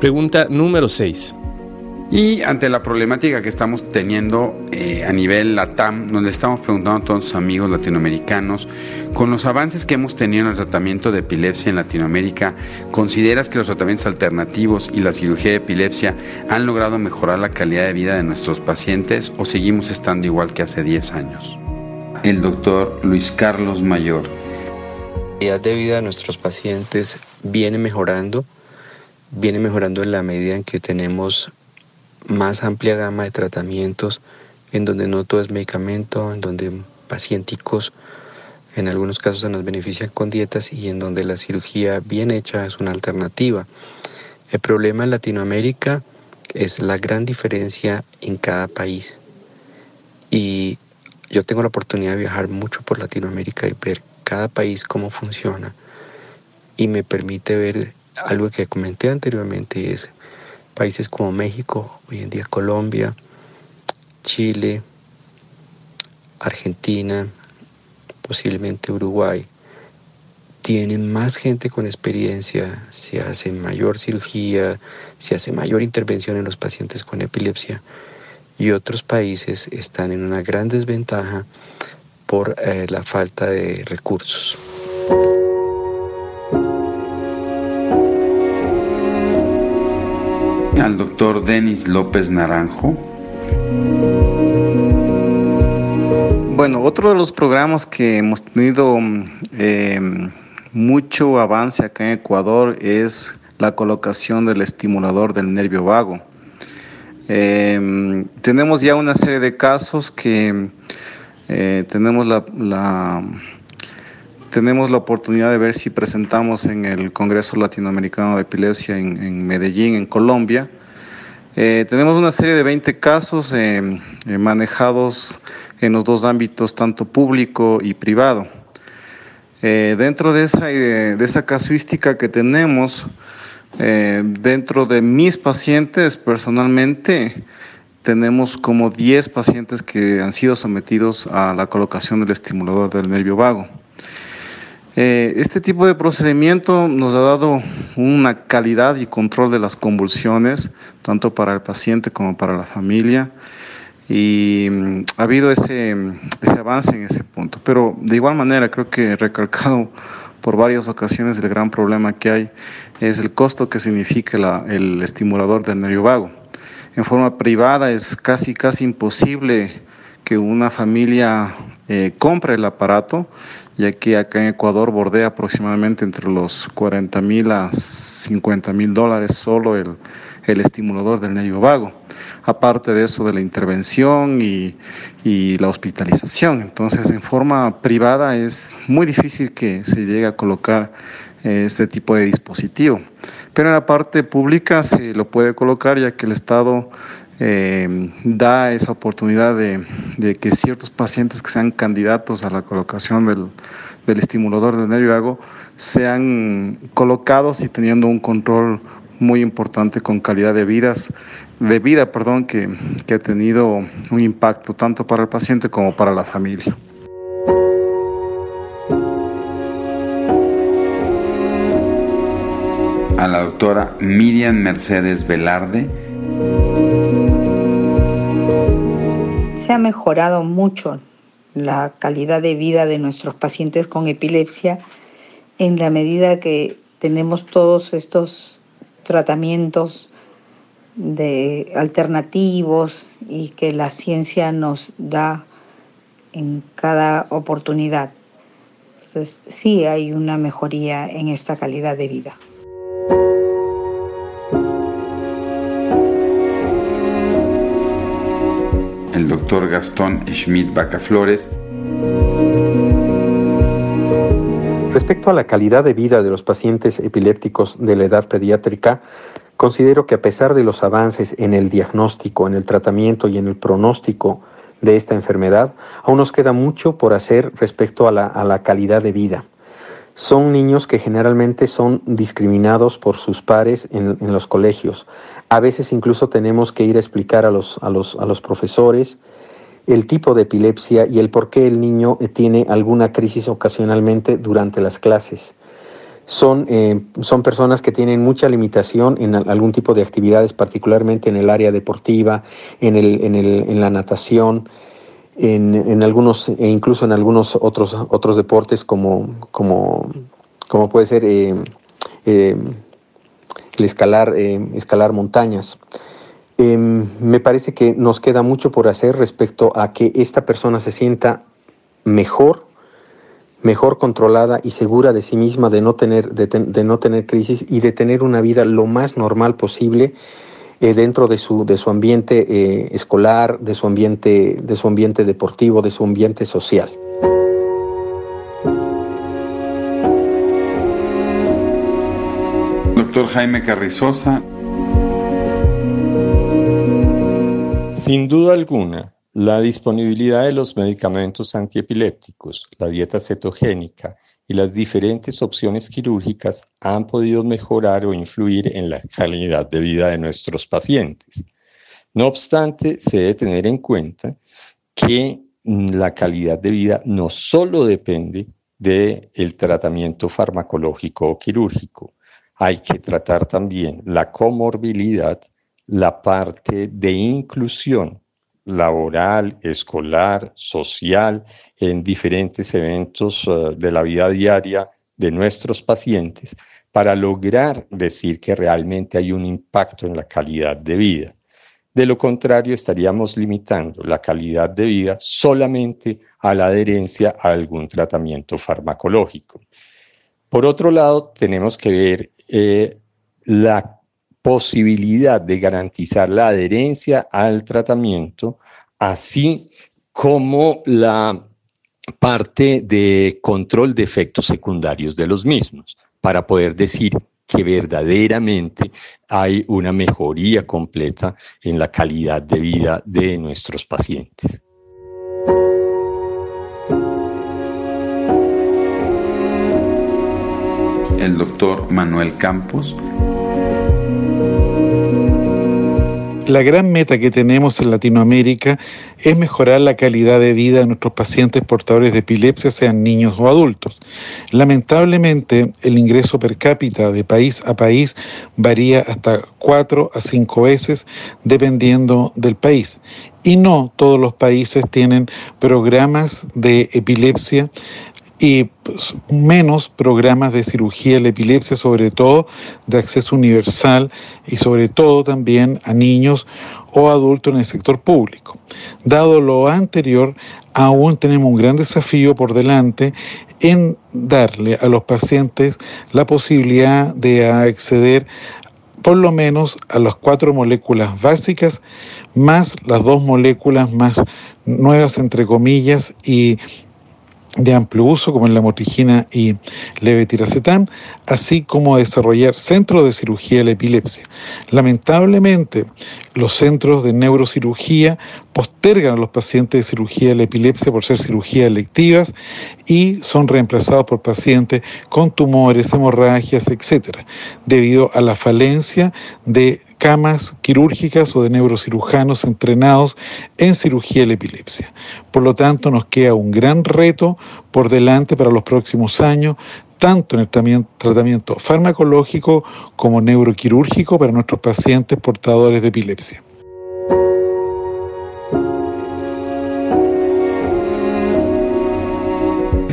Pregunta número 6. Y ante la problemática que estamos teniendo eh, a nivel LATAM, donde estamos preguntando a todos los amigos latinoamericanos, con los avances que hemos tenido en el tratamiento de epilepsia en Latinoamérica, ¿consideras que los tratamientos alternativos y la cirugía de epilepsia han logrado mejorar la calidad de vida de nuestros pacientes o seguimos estando igual que hace 10 años? El doctor Luis Carlos Mayor. La calidad de vida de nuestros pacientes viene mejorando, viene mejorando en la medida en que tenemos más amplia gama de tratamientos en donde no todo es medicamento, en donde pacienticos en algunos casos se nos benefician con dietas y en donde la cirugía bien hecha es una alternativa. El problema en Latinoamérica es la gran diferencia en cada país. Y yo tengo la oportunidad de viajar mucho por Latinoamérica y ver cada país cómo funciona. Y me permite ver algo que comenté anteriormente, es países como México, hoy en día Colombia, Chile, Argentina, posiblemente Uruguay, tienen más gente con experiencia, se hace mayor cirugía, se hace mayor intervención en los pacientes con epilepsia y otros países están en una gran desventaja por eh, la falta de recursos. Al doctor Denis López Naranjo. Bueno, otro de los programas que hemos tenido eh, mucho avance acá en Ecuador es la colocación del estimulador del nervio vago. Eh, tenemos ya una serie de casos que eh, tenemos la, tenemos la oportunidad de ver si presentamos en el Congreso Latinoamericano de Epilepsia en, Medellín, en Colombia. Eh, tenemos una serie de 20 casos eh, eh, manejados en los dos ámbitos, tanto público y privado. dentro de esa, de esa casuística que tenemos, dentro de mis pacientes personalmente, tenemos como 10 pacientes que han sido sometidos a la colocación del estimulador del nervio vago. Eh, este tipo de procedimiento nos ha dado una calidad y control de las convulsiones, tanto para el paciente como para la familia, y mm, ha habido ese, ese avance en ese punto. Pero de igual manera, creo que recalcado por varias ocasiones el gran problema que hay es el costo que significa el estimulador del nervio vago. En forma privada es casi, casi imposible que una familia eh, compre el aparato, ya que acá en Ecuador bordea aproximadamente entre los 40 mil a 50 mil dólares solo el, el, estimulador del nervio vago. Aparte de eso, de la intervención y, y, la hospitalización. Entonces, en forma privada es muy difícil que se llegue a colocar eh, este tipo de dispositivo. Pero en la parte pública se lo puede colocar ya que el Estado eh, da esa oportunidad de, que ciertos pacientes que sean candidatos a la colocación del, estimulador de nervio vago sean colocados y teniendo un control muy importante con calidad de vidas de vida perdón que, que ha tenido un impacto tanto para el paciente como para la familia. a la doctora Miriam Mercedes Velarde se ha mejorado mucho la calidad de vida de nuestros pacientes con epilepsia en la medida que tenemos todos estos tratamientos de alternativos y que la ciencia nos da en cada oportunidad. Entonces, sí hay una mejoría en esta calidad de vida. El doctor Gastón Schmidt Bacaflores. Respecto a la calidad de vida de los pacientes epilépticos de la edad pediátrica, considero que a pesar de los avances en el diagnóstico, en el tratamiento y en el pronóstico de esta enfermedad, aún nos queda mucho por hacer respecto a la, calidad de vida. Son niños que generalmente son discriminados por sus pares en, en los colegios. A veces incluso tenemos que ir a explicar a los, a los, a los profesores el tipo de epilepsia y el por qué el niño tiene alguna crisis ocasionalmente durante las clases. son, eh, son personas que tienen mucha limitación en algún tipo de actividades, particularmente en el área deportiva, en, el, en, el, en la natación, en, en, algunos, e incluso en algunos otros, otros deportes como, como, como puede ser eh, eh, escalar, escalar montañas. Em, me parece que nos queda mucho por hacer respecto a que esta persona se sienta mejor mejor controlada y segura de sí misma, de no tener, de, no tener crisis y de tener una vida lo más normal posible eh, dentro de su, de su ambiente eh, escolar, de su ambiente, de su ambiente deportivo, de su ambiente social. Doctor Jaime Carrizosa. Sin duda alguna, la disponibilidad de los medicamentos antiepilépticos, la dieta cetogénica y las diferentes opciones quirúrgicas han podido mejorar o influir en la calidad de vida de nuestros pacientes. No obstante, se debe tener en cuenta que la calidad de vida no solo depende del tratamiento farmacológico o quirúrgico, hay que tratar también la comorbilidad, la parte de inclusión laboral, escolar, social, en diferentes eventos eh, de la vida diaria de nuestros pacientes, para lograr decir que realmente hay un impacto en la calidad de vida. De lo contrario, estaríamos limitando la calidad de vida solamente a la adherencia a algún tratamiento farmacológico. Por otro lado, tenemos que ver eh, la posibilidad de garantizar la adherencia al tratamiento, así como la parte de control de efectos secundarios de los mismos, para poder decir que verdaderamente hay una mejoría completa en la calidad de vida de nuestros pacientes. Doctor Manuel Campos La gran meta que tenemos en Latinoamérica es mejorar la calidad de vida de nuestros pacientes portadores de epilepsia, sean niños o adultos. Lamentablemente, el ingreso per cápita de país a país varía hasta cuatro a cinco veces dependiendo del país. Y no todos los países tienen programas de epilepsia y pues, menos programas de cirugía de la epilepsia, sobre todo de acceso universal y sobre todo también a niños o adultos en el sector público. Dado lo anterior, aún tenemos un gran desafío por delante en darle a los pacientes la posibilidad de acceder por lo menos a las cuatro moléculas básicas, más las dos moléculas más nuevas, entre comillas, y de amplio uso como en la motrigina y levetiracetam, así como desarrollar centros de cirugía de la epilepsia. Lamentablemente, los centros de neurocirugía postergan a los pacientes de cirugía de la epilepsia por ser cirugías electivas y son reemplazados por pacientes con tumores, hemorragias, etcétera, debido a la falencia de camas quirúrgicas o de neurocirujanos entrenados en cirugía de la epilepsia. Por lo tanto, nos queda un gran reto por delante para los próximos años, tanto en el tratamiento farmacológico como neuroquirúrgico para nuestros pacientes portadores de epilepsia.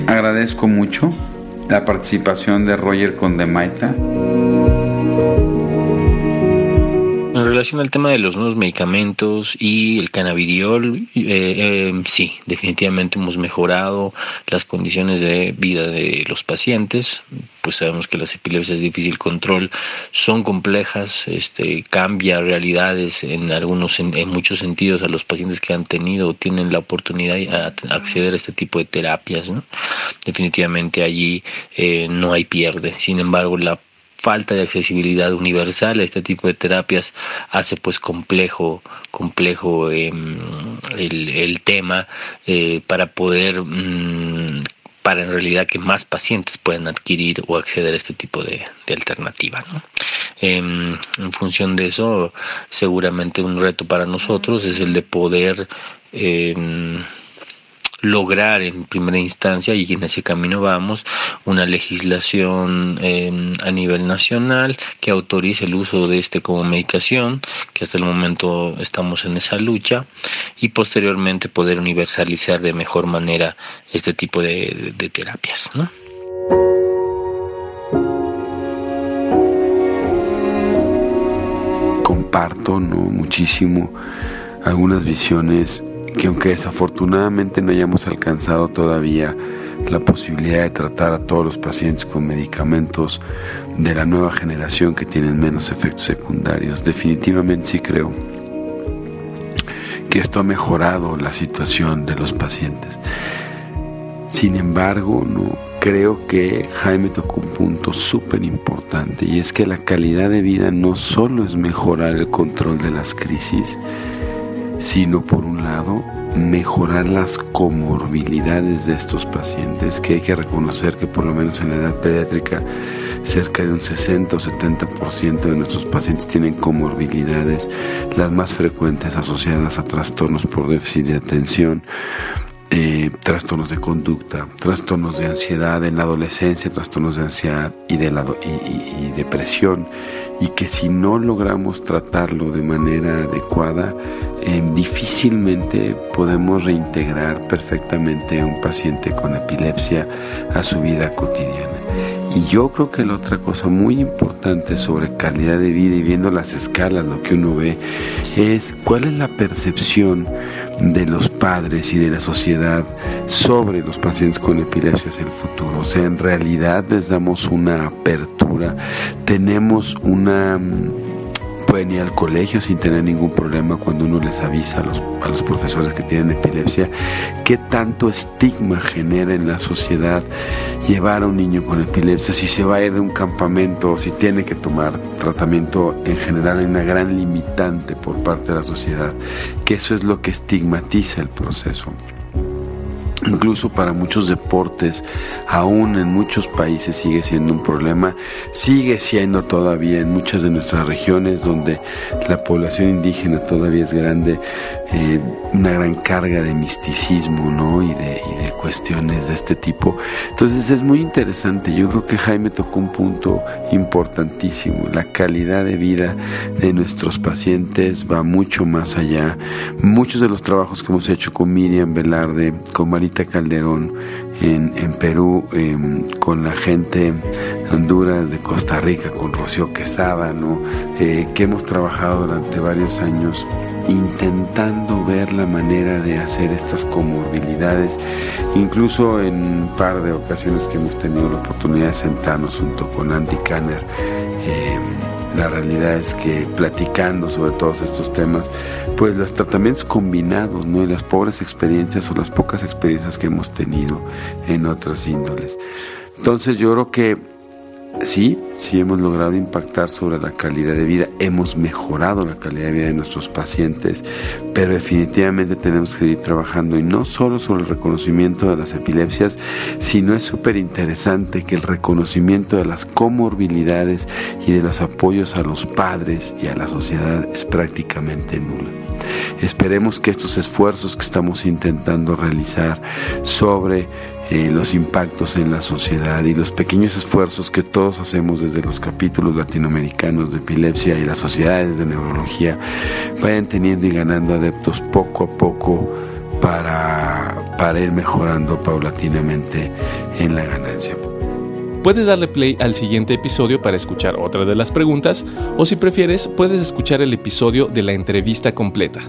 Agradezco mucho la participación de Roger Condemaita. Relación al tema de los nuevos medicamentos y el cannabidiol, eh, eh, sí, definitivamente hemos mejorado las condiciones de vida de los pacientes. Pues sabemos que las epilepsias de difícil control son complejas, este, cambia realidades en algunos, en, muchos sentidos a los pacientes que han tenido o tienen la oportunidad de acceder a este tipo de terapias. Definitivamente allí eh, no hay pierde. Sin embargo, la falta de accesibilidad universal a este tipo de terapias hace pues complejo complejo em, el, tema eh, para poder mm, para en realidad que más pacientes puedan adquirir o acceder a este tipo de, alternativa. Em, en función de eso, seguramente un reto para nosotros es el de poder em, lograr en primera instancia, y en ese camino vamos, una legislación em, a nivel nacional que autorice el uso de este como medicación, que hasta el momento estamos en esa lucha, y posteriormente poder universalizar de mejor manera este tipo de, de terapias. ¿no? comparto ¿no? muchísimo algunas visiones que aunque desafortunadamente no hayamos alcanzado todavía la posibilidad de tratar a todos los pacientes con medicamentos de la nueva generación que tienen menos efectos secundarios, definitivamente sí creo que esto ha mejorado la situación de los pacientes. Sin embargo, no creo que Jaime tocó un punto súper importante y es que la calidad de vida no solo es mejorar el control de las crisis, sino por un lado mejorar las comorbilidades de estos pacientes, que hay que reconocer que por lo menos en la edad pediátrica cerca de un 60 o 70% de nuestros pacientes tienen comorbilidades, las más frecuentes asociadas a trastornos por déficit de atención, eh, trastornos de conducta, trastornos de ansiedad en la adolescencia, trastornos de ansiedad y, de depresión, y que si no logramos tratarlo de manera adecuada, eh, difícilmente podemos reintegrar perfectamente a un paciente con epilepsia a su vida cotidiana. Y yo creo que la otra cosa muy importante sobre calidad de vida y viendo las escalas, lo que uno ve, es cuál es la percepción de los padres y de la sociedad sobre los pacientes con epilepsia hacia el futuro. O sea, en realidad les damos una apertura, tenemos una pueden ir al colegio sin tener ningún problema cuando uno les avisa a los, a los profesores que tienen epilepsia, qué tanto estigma genera en la sociedad llevar a un niño con epilepsia, si se va a ir de un campamento, si tiene que tomar tratamiento, en general hay una gran limitante por parte de la sociedad, que eso es lo que estigmatiza el proceso incluso para muchos deportes, aún en muchos países sigue siendo un problema, sigue siendo todavía en muchas de nuestras regiones donde la población indígena todavía es grande, eh, una gran carga de misticismo ¿no? y, de, cuestiones de este tipo. Entonces es muy interesante, yo creo que Jaime tocó un punto importantísimo, la calidad de vida de nuestros pacientes va mucho más allá. Muchos de los trabajos que hemos hecho con Miriam Velarde, con Marita Calderón en, Perú, em, con la gente de Honduras, de Costa Rica, con Rocío Quesada, ¿no? Eh, que hemos trabajado durante varios años intentando ver la manera de hacer estas comorbilidades, incluso en un par de ocasiones que hemos tenido la oportunidad de sentarnos junto con Andy Kanner. Em, la realidad es que platicando sobre todos estos temas, pues los tratamientos combinados, ¿no? Y las pobres experiencias o las pocas experiencias que hemos tenido en otras índoles. Entonces yo creo que sí, sí hemos logrado impactar sobre la calidad de vida, hemos mejorado la calidad de vida de nuestros pacientes, pero definitivamente tenemos que ir trabajando y no solo sobre el reconocimiento de las epilepsias, sino es súper interesante que el reconocimiento de las comorbilidades y de los apoyos a los padres y a la sociedad es prácticamente nulo. Esperemos que estos esfuerzos que estamos intentando realizar sobre eh, los impactos en la sociedad y los pequeños esfuerzos que todos hacemos desde los capítulos latinoamericanos de epilepsia y las sociedades de neurología vayan teniendo y ganando adeptos poco a poco para, para ir mejorando paulatinamente en la ganancia. Puedes darle play al siguiente episodio para escuchar otra de las preguntas o si prefieres puedes escuchar el episodio de la entrevista completa.